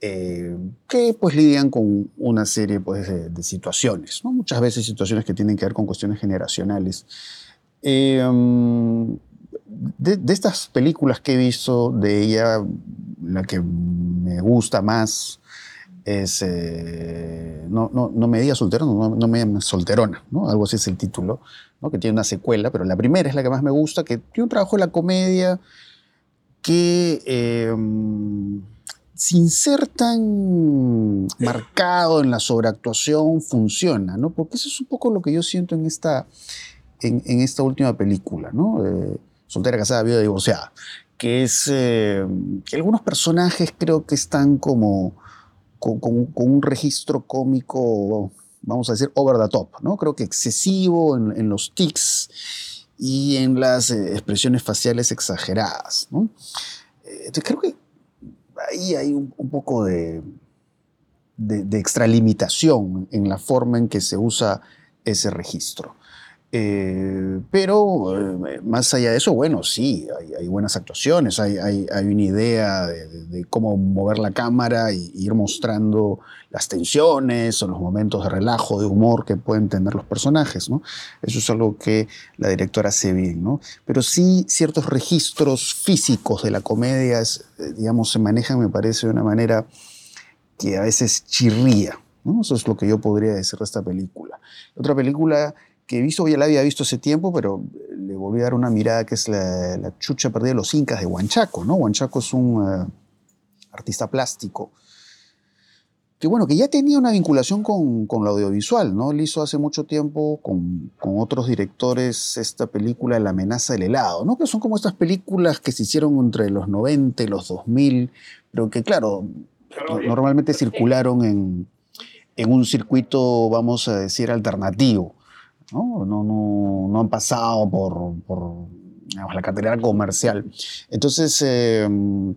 eh, que pues lidian con una serie pues, de, situaciones, ¿no? muchas veces situaciones que tienen que ver con cuestiones generacionales. Eh, de, estas películas que he visto de ella, la que me gusta más es eh, no, no, no, me diga soltero, no, no me llama solterona, ¿no? algo así es el título, ¿no? que tiene una secuela, pero la primera es la que más me gusta, que tiene un trabajo en la comedia que um, sin ser tan marcado en la sobreactuación, funciona, ¿no? Porque eso es un poco lo que yo siento en esta, en, esta última película, ¿no? Soltera, casada, viuda, divorciada. Que es eh, algunos personajes creo que están como con, un registro cómico, vamos a decir, over the top, ¿no? Creo que excesivo en, los tics y en las eh, expresiones faciales exageradas, ¿no? Eh, entonces creo que ahí hay un, poco de, de, extralimitación en la forma en que se usa ese registro. Eh, pero eh, más allá de eso, bueno, sí, hay, buenas actuaciones, hay, una idea de, cómo mover la cámara y, ir mostrando las tensiones o los momentos de relajo, de humor que pueden tener los personajes, ¿no? Eso es algo que la directora hace bien, ¿no? Pero sí ciertos registros físicos de la comedia, eh, digamos, se manejan, me parece, de una manera que a veces chirría, ¿no? Eso es lo que yo podría decir de esta película. Otra película que he visto, ya la había visto hace tiempo, pero le volví a dar una mirada que es la, chucha perdida de los incas de Huanchaco, ¿no? Huanchaco es un eh, artista plástico que, bueno, que ya tenía una vinculación con, con lo audiovisual, ¿no? Él hizo hace mucho tiempo con, con, otros directores esta película La amenaza del helado, ¿no? Que son como estas películas que se hicieron entre los 90 y los 2000, pero que, claro, normalmente circularon en, en un circuito, vamos a decir, alternativo. ¿No? No, no, han pasado por, la cartera comercial. Entonces, em,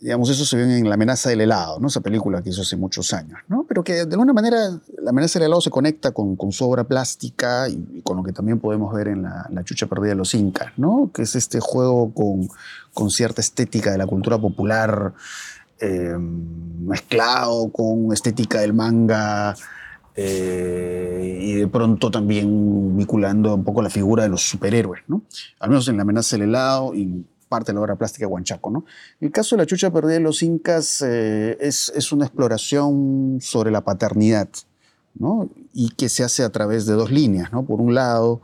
digamos, eso se ve en La amenaza del helado, ¿no? esa película que hizo hace muchos años, ¿no? pero que de alguna manera La amenaza del helado se conecta con, su obra plástica y, con lo que también podemos ver en la, chucha perdida de los incas, ¿no? que es este juego con, con cierta estética de la cultura popular em, mezclado con estética del manga eh, y de pronto también vinculando un poco la figura de los superhéroes, ¿no? Al menos en La amenaza del helado y parte de la obra plástica de Huanchaco, ¿no? El caso de la chucha perdida de los incas eh, es, es, una exploración sobre la paternidad, ¿no? Y que se hace a través de dos líneas, ¿no? Por un lado,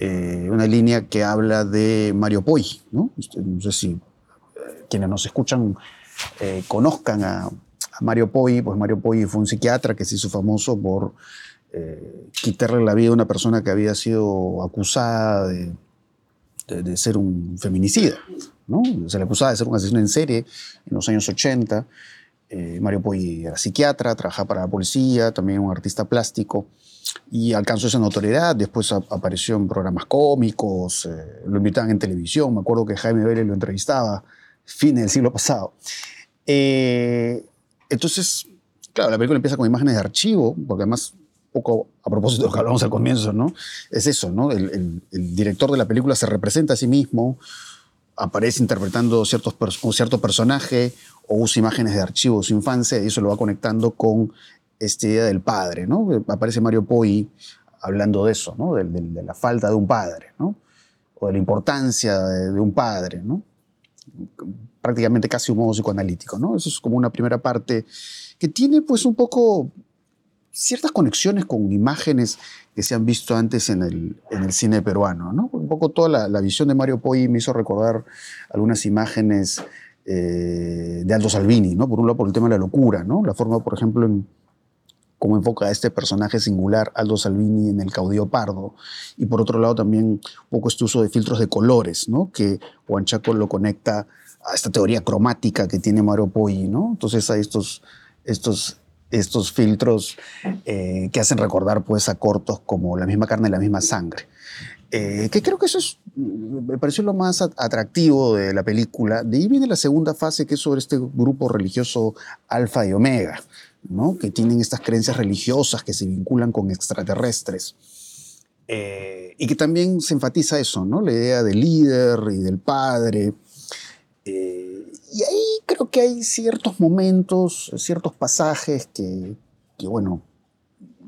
eh, una línea que habla de Mario Poi, ¿no? Este, no sé si quienes nos escuchan conozcan a, Mario Poi, pues Mario Poi fue un psiquiatra que se hizo famoso por eh, quitarle la vida a una persona que había sido acusada de, de, ser un feminicida. ¿no? Se le acusaba de ser un asesino en serie en los años 80. Eh, Mario Poi era psiquiatra, trabajaba para la policía, también un artista plástico y alcanzó esa notoriedad. Después apareció en programas cómicos, eh, lo invitaban en televisión. Me acuerdo que Jaime Vélez lo entrevistaba, fin del siglo pasado. Eh, entonces, claro, la película empieza con imágenes de archivo, porque además, poco a propósito de lo que hablamos al comienzo, ¿no? Es eso, ¿no? El, director de la película se representa a sí mismo, aparece interpretando ciertos un cierto personaje o usa imágenes de archivo de su infancia y eso lo va conectando con esta idea del padre, ¿no? Aparece Mario Poi hablando de eso, ¿no? De, la falta de un padre, ¿no? O de la importancia de, de un padre, ¿no? Prácticamente casi un modo psicoanalítico, ¿no? Eso es como una primera parte que tiene pues un poco ciertas conexiones con imágenes que se han visto antes en el, en el cine peruano, ¿no? Un poco toda la, visión de Mario Poi me hizo recordar algunas imágenes eh, de Aldo Salvini, ¿no? Por un lado por el tema de la locura, ¿no? La forma, por ejemplo, en cómo enfoca a este personaje singular, Aldo Salvini, en el caudillo pardo. Y por otro lado también un poco este uso de filtros de colores, ¿no? que Huanchaco lo conecta a esta teoría cromática que tiene Mario Poggi. ¿no? Entonces hay estos, estos, estos filtros eh, que hacen recordar pues, a cortos como La misma carne y la misma sangre. Eh, que creo que eso es, me pareció lo más atractivo de la película. De ahí viene la segunda fase, que es sobre este grupo religioso Alfa y Omega, que tienen estas creencias religiosas que se vinculan con extraterrestres. Eh, y que también se enfatiza eso, la idea del líder y del padre. Eh, y ahí creo que hay ciertos momentos, ciertos pasajes que, bueno,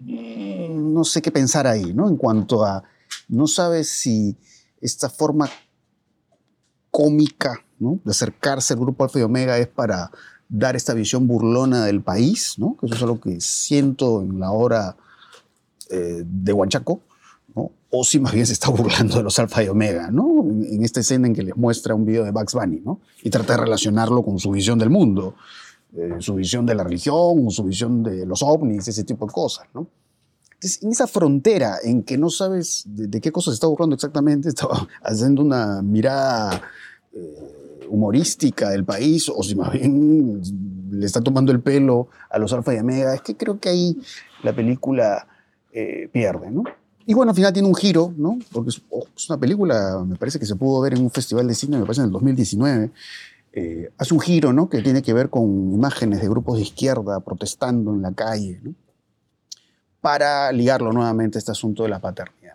no sé qué pensar ahí, ¿no? En cuanto a no sabes si esta forma cómica de acercarse al grupo Alfa y Omega es para dar esta visión burlona del país, ¿no? que eso es algo que siento en la hora eh, de Huanchaco, o si más bien se está burlando de los Alfa y Omega, ¿no? en, esta escena en que les muestra un video de Bugs Bunny ¿no? y trata de relacionarlo con su visión del mundo, eh, su visión de la religión, su visión de los ovnis, ese tipo de cosas. ¿no? Entonces, en esa frontera en que no sabes de, qué cosa se está burlando exactamente, estaba haciendo una mirada eh, humorística del país, o si más bien le está tomando el pelo a los alfa y omega, es que creo que ahí la película eh, pierde, ¿no? Y bueno, al final tiene un giro, ¿no? Porque oh, es, una película, me parece que se pudo ver en un festival de cine, me parece en el 2019. Eh, hace un giro, ¿no? Que tiene que ver con imágenes de grupos de izquierda protestando en la calle, ¿no? para ligarlo nuevamente a este asunto de la paternidad.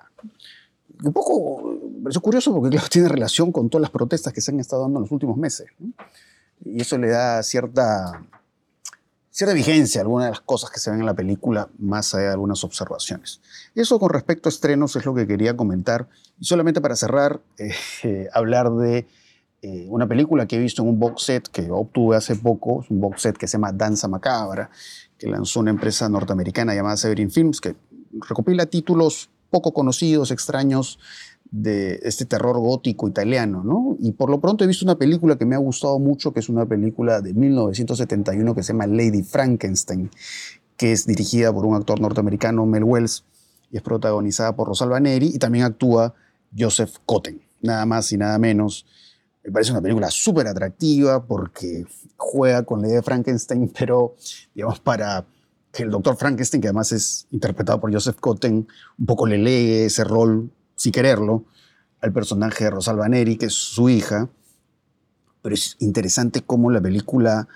Un poco, es curioso porque claro, tiene relación con todas las protestas que se han estado dando en los últimos meses. Y eso le da cierta, cierta vigencia a algunas de las cosas que se ven en la película, más allá de algunas observaciones. Eso con respecto a estrenos es lo que quería comentar. Y solamente para cerrar, eh, hablar de eh, una película que he visto en un box set que obtuve hace poco, es un box set que se llama Danza Macabra, que lanzó una empresa norteamericana llamada Severin Films, que recopila títulos poco conocidos, extraños de este terror gótico italiano, ¿no? Y por lo pronto he visto una película que me ha gustado mucho, que es una película de 1971 que se llama Lady Frankenstein, que es dirigida por un actor norteamericano, Mel Wells, y es protagonizada por Rosalba Neri, y también actúa Joseph Cotten, nada más y nada menos. Me parece una película súper atractiva porque juega con la idea de Frankenstein, pero digamos para el doctor Frankenstein, que además es interpretado por Joseph Cotten, un poco le lee ese rol, sin quererlo, al personaje de Rosalba Neri, que es su hija. Pero es interesante cómo la película,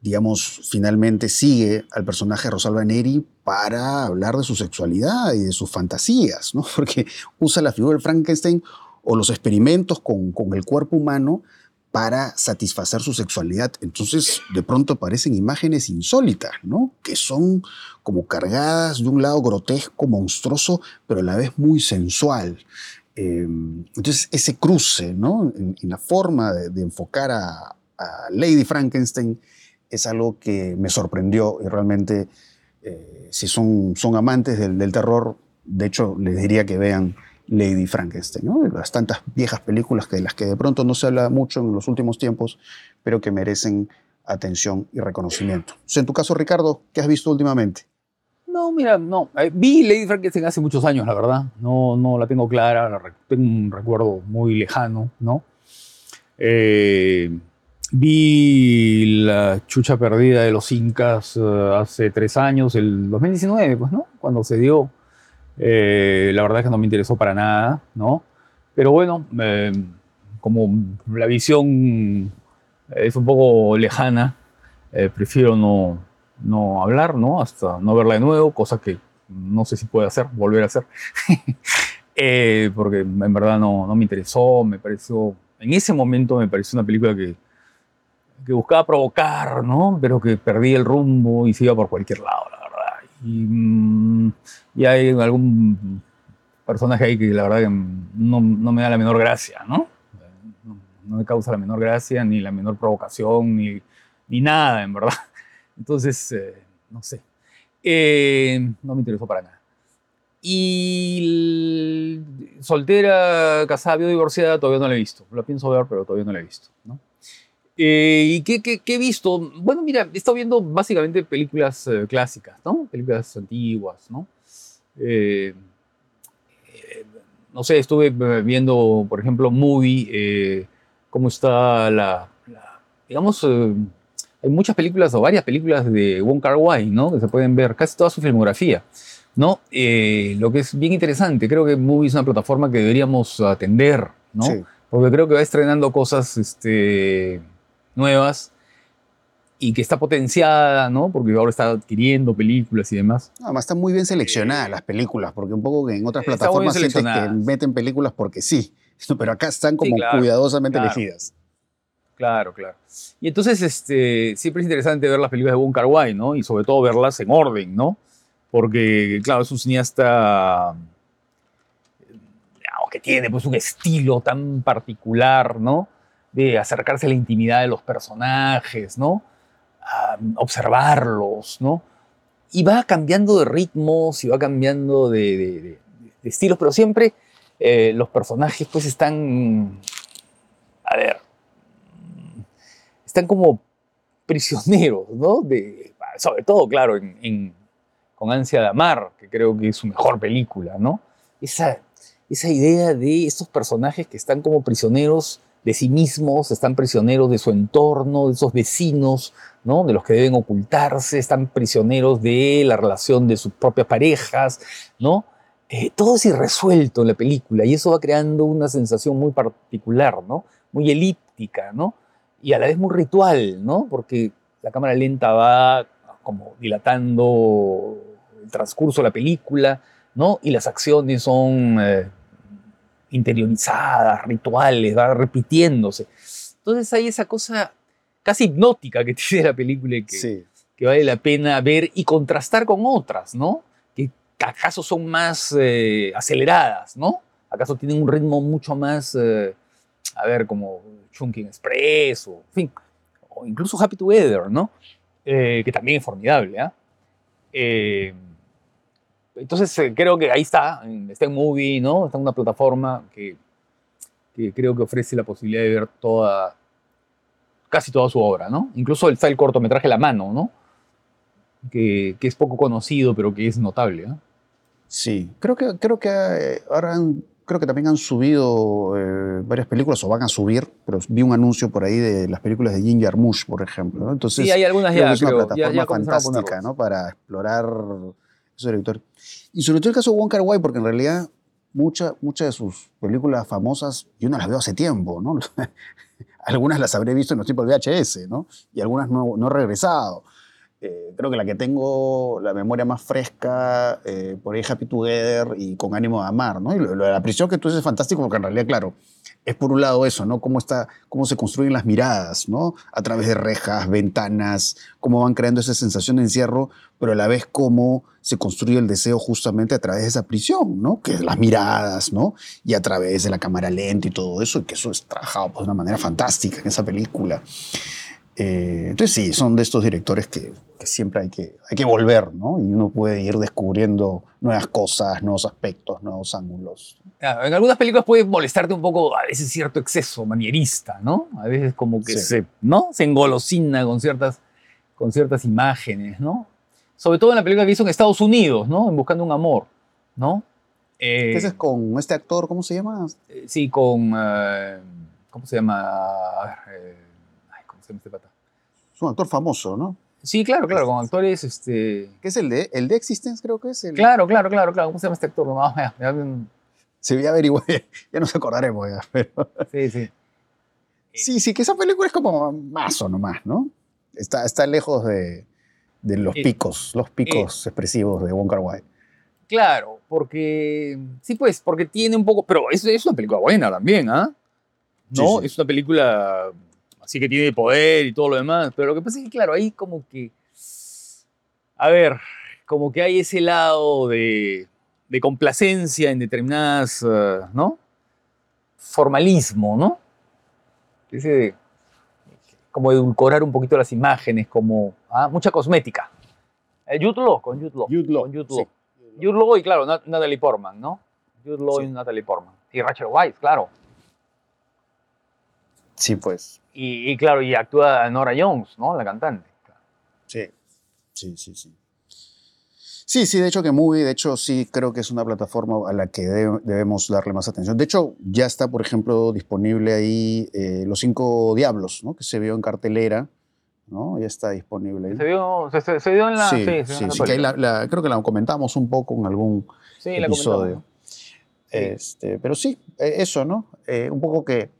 digamos, finalmente sigue al personaje de Rosalba Neri para hablar de su sexualidad y de sus fantasías, ¿no? Porque usa la figura de Frankenstein o los experimentos con, con el cuerpo humano para satisfacer su sexualidad. Entonces, de pronto aparecen imágenes insólitas, ¿no? Que son como cargadas de un lado grotesco, monstruoso, pero a la vez muy sensual. Em, entonces, ese cruce, ¿no? En, la forma de, enfocar a, Lady Frankenstein es algo que me sorprendió y realmente, eh, si son, son amantes del, del terror, de hecho, les diría que vean Lady Frankenstein, ¿no? las tantas viejas películas que de las que de pronto no se habla mucho en los últimos tiempos, pero que merecen atención y reconocimiento. en tu caso, Ricardo, ¿qué has visto últimamente? No, mira, no. Eh, vi Lady Frankenstein hace muchos años, la verdad. No, no la tengo clara, tengo un recuerdo muy lejano, ¿no? Eh, vi La Chucha Perdida de los Incas eh, hace tres años, el 2019, pues, ¿no? Cuando se dio eh, la verdad es que no me interesó para nada, ¿no? Pero bueno, eh, como la visión es un poco lejana, eh, prefiero no, no hablar, ¿no? Hasta no verla de nuevo, cosa que no sé si puede hacer, volver a hacer. porque en verdad no, no me interesó, me pareció, en ese momento me pareció una película que, que buscaba provocar, ¿no? Pero que perdí el rumbo y se iba por cualquier lado, y, mm, y, hay algún personaje ahí que la verdad que no, no, me da la menor gracia, ¿no? ¿no? me causa la menor gracia, ni la menor provocación, ni, ni nada, en verdad. Entonces, eh, no sé. Eh, no me interesó para nada. Y soltera, casada, divorciada, todavía no la he visto. La pienso ver, pero todavía no la he visto. ¿no? Eh, ¿Y qué, qué- qué he visto? Bueno, mira, he estado viendo básicamente películas eh, clásicas, ¿no? Películas antiguas, ¿no? Eh, no sé, estuve viendo, por ejemplo, Movie, cómo está la, la- digamos, hay muchas películas o varias películas de Wong Kar Wai, ¿no? Que se pueden ver, casi toda su filmografía, ¿no? Lo que es bien interesante, creo que Movie es una plataforma que deberíamos atender, ¿no? Sí. Porque creo que va estrenando cosas este, nuevas y que está potenciada, ¿no? Porque ahora está adquiriendo películas y demás. No, Además están muy bien seleccionadas las películas, porque un poco que en otras plataformas sientes que meten películas porque sí, pero acá están como claro, cuidadosamente claro. elegidas. Claro, claro. Y entonces, este, siempre es interesante ver las películas de Wong Kar Wai, ¿no? Y sobre todo verlas en orden, ¿no? Porque, claro, es un cineasta digamos, que tiene pues un estilo tan particular, ¿no? De acercarse a la intimidad de los personajes, ¿no? A observarlos, ¿no? Y va cambiando de ritmos y va cambiando de, estilos, pero siempre eh, los personajes pues están, a ver, están como prisioneros, ¿no? Sobre todo, claro, en, en- con Ansia de Amar, que creo que es su mejor película, ¿no? Esa, esa idea de estos personajes que están como prisioneros de sí mismos, están prisioneros de su entorno, de esos vecinos, ¿no? De los que deben ocultarse, están prisioneros de la relación de sus propias parejas, ¿no? Eh, todo es irresuelto en la película y eso va creando una sensación muy particular, ¿no? Muy elíptica, ¿no? y a la vez muy ritual, ¿no? Porque la cámara lenta va como dilatando el transcurso de la película, ¿no? Y las acciones son eh, interiorizadas, rituales, va repitiéndose. Entonces hay esa cosa casi hipnótica que tiene la película y que, Sí. que vale la pena ver y contrastar con otras, ¿no? Que acaso son más eh, aceleradas, ¿no? Acaso tienen un ritmo mucho más, eh, a ver, como Chunking Express, o, en fin, o incluso Happy Together, ¿no? Eh, que también es formidable, ¿ah? Eh, entonces eh, creo que ahí está, está en Movie, ¿no? Está en una plataforma que, que creo que ofrece la posibilidad de ver toda, casi toda su obra, ¿no? Incluso está el cortometraje La Mano, ¿no? Que, que es poco conocido, pero que es notable. Sí, creo que, creo que eh, ahora han- creo que también han subido eh, varias películas o van a subir, pero vi un anuncio por ahí de las películas de Jim Jarmusch, por ejemplo. ¿no? Entonces, Sí, hay algunas creo ya, que es una creo, ya, plataforma ya fantástica. ¿no? para explorar esos directores. Y sobre todo el caso de Wong Kar porque en realidad muchas muchas de sus películas famosas yo no las veo hace tiempo, ¿no? algunas las habré visto en los tiempos del VHS, ¿no? Y algunas no, no he regresado. Eh, creo que la que tengo la memoria más fresca, eh, por ahí Happy Together y Con ánimo de amar, ¿no? Y lo, lo de la prisión que tú dices es fantástico porque en realidad, claro, es por un lado eso, ¿no? Cómo, está, cómo se construyen las miradas, ¿no? A través de rejas, ventanas, cómo van creando esa sensación de encierro, pero a la vez cómo se construye el deseo justamente a través de esa prisión, ¿no? Que es las miradas, ¿no? Y a través de la cámara lenta y todo eso, y que eso es trabajado pues, de una manera fantástica en esa película. Eh, entonces sí, son de estos directores que, que siempre hay que, hay que volver, ¿no? Y uno puede ir descubriendo nuevas cosas, nuevos aspectos, nuevos ángulos. Claro, en algunas películas puede molestarte un poco a veces cierto exceso manierista, ¿no? A veces como que Sí. se, ¿no? se engolosina con ciertas, con ciertas imágenes, ¿no? Sobre todo en la película que hizo en Estados Unidos, ¿no? En Buscando un Amor, ¿no? Eh, ¿Qué es con este actor, cómo se llama? eh, sí, con... eh, ¿Cómo se llama? A ver, eh, ay, ¿Cómo se llama este pata? Es un actor famoso, ¿no? Sí, claro, claro, con actores, este... ¿Qué es el de, el de Existence, creo que es? El, Claro, claro, claro, claro. ¿Cómo se llama este actor? No, ya, ya, Se voy a averiguar, ya nos acordaremos ya. Pero... sí, sí. Sí, sí, que esa película es como más o nomás, ¿no? Está, está lejos de, de los Eh, picos, los picos expresivos de Wong Kar Wai. Claro, porque. Sí, pues, porque tiene un poco. Pero es, es una película buena también, ¿ah? Sí, ¿No? sí. Es una película. Así que tiene poder y todo lo demás. Pero lo que pasa es que, claro, ahí como que. A ver, como que hay ese lado de, de complacencia en determinadas. eh, ¿No? Formalismo, ¿no? Ese de- como edulcorar un poquito las imágenes, como. ah, Mucha cosmética. El Jude Law, con Jude Law. Jude Law, Con Jude sí. Law. Jude Law y claro, Nat- Natalie Portman, ¿no? Jude Law Sí. y Natalie Portman. Y Rachel Weisz, claro. Sí, pues. Y, y claro, y actúa Nora Jones, ¿no? La cantante. Sí, sí, sí, sí. Sí, sí, de hecho que Movie, de hecho sí creo que es una plataforma a la que de- debemos darle más atención. De hecho, ya está, por ejemplo, disponible ahí eh, Los Cinco Diablos, ¿no? Que se vio en cartelera, ¿no? Ya está disponible ahí. Se vio, se, se- se dio en la. sí, sí, la sí, que la- la- creo que la comentamos un poco en algún Sí, la episodio. comentamos. Este, pero sí, eh, eso, ¿no? Eh, un poco que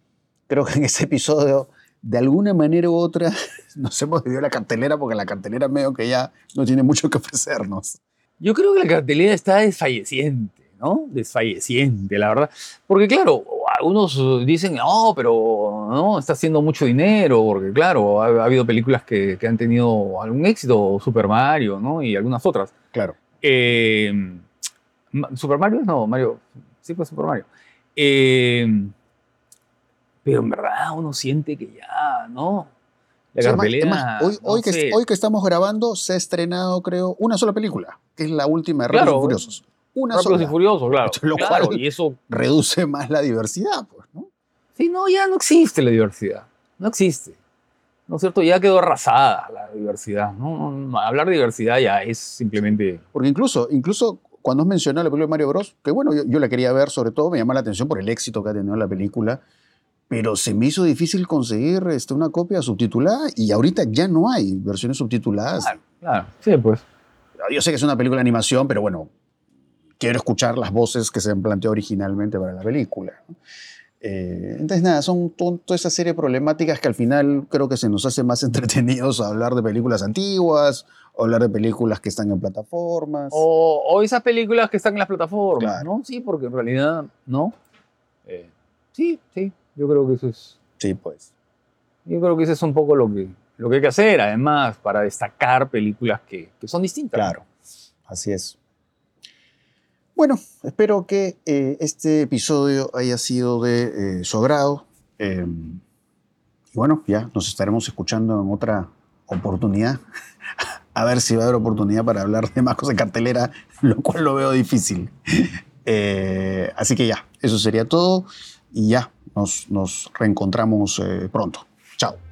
creo que en ese episodio, de alguna manera u otra, nos hemos dividido la cartelera porque la cartelera medio que ya no tiene mucho que ofrecernos. Yo creo que la cartelera está desfalleciente, ¿no? Desfalleciente, la verdad. Porque claro, algunos dicen, no, pero no, está haciendo mucho dinero, porque claro, ha, ha habido películas que, que han tenido algún éxito, Super Mario, ¿no? Y algunas otras. Claro. Eh, Super Mario, no, Mario, sí fue Super Mario. Eh, pero en verdad uno siente que ya, ¿no? La cartelera. además, hoy, no hoy, que, hoy que estamos grabando, se ha estrenado, creo, una sola película, que es la última de Rápidos Claro. y Furiosos. Una Rápidos sola. y Furiosos, claro. Lo Claro, cual- y eso Reduce más la diversidad, pues, ¿no? Sí, no, ya no existe la diversidad. No existe. ¿No es cierto? Ya quedó arrasada la diversidad. ¿no? Hablar de diversidad ya es simplemente. Porque incluso, incluso cuando has mencionado la película de Mario Bros, que bueno, yo, yo la quería ver, sobre todo me llama la atención por el éxito que ha tenido la película, pero se me hizo difícil conseguir este, una copia subtitulada y ahorita ya no hay versiones subtituladas. Claro, claro. Sí, pues. Yo sé que es una película de animación, pero bueno, quiero escuchar las voces que se han planteado originalmente para la película. Eh, entonces, nada, son to- toda esa serie de problemáticas que al final creo que se nos hace más entretenidos hablar de películas antiguas, hablar de películas que están en plataformas. O, o esas películas que están en las plataformas, Claro. ¿no? Sí, porque en realidad, ¿no? Eh, sí, sí. Yo creo que eso es. Sí, pues. Yo creo que eso es un poco lo que, lo que hay que hacer, además, para destacar películas que, que son distintas. Claro, así es. Bueno, espero que eh, este episodio haya sido de eh, su agrado. Eh, y bueno, ya nos estaremos escuchando en otra oportunidad. A ver si va a haber oportunidad para hablar de más cosas en cartelera, lo cual lo veo difícil. Eh, así que ya, eso sería todo. Y ya, nos, reencontramos eh, pronto. Chao.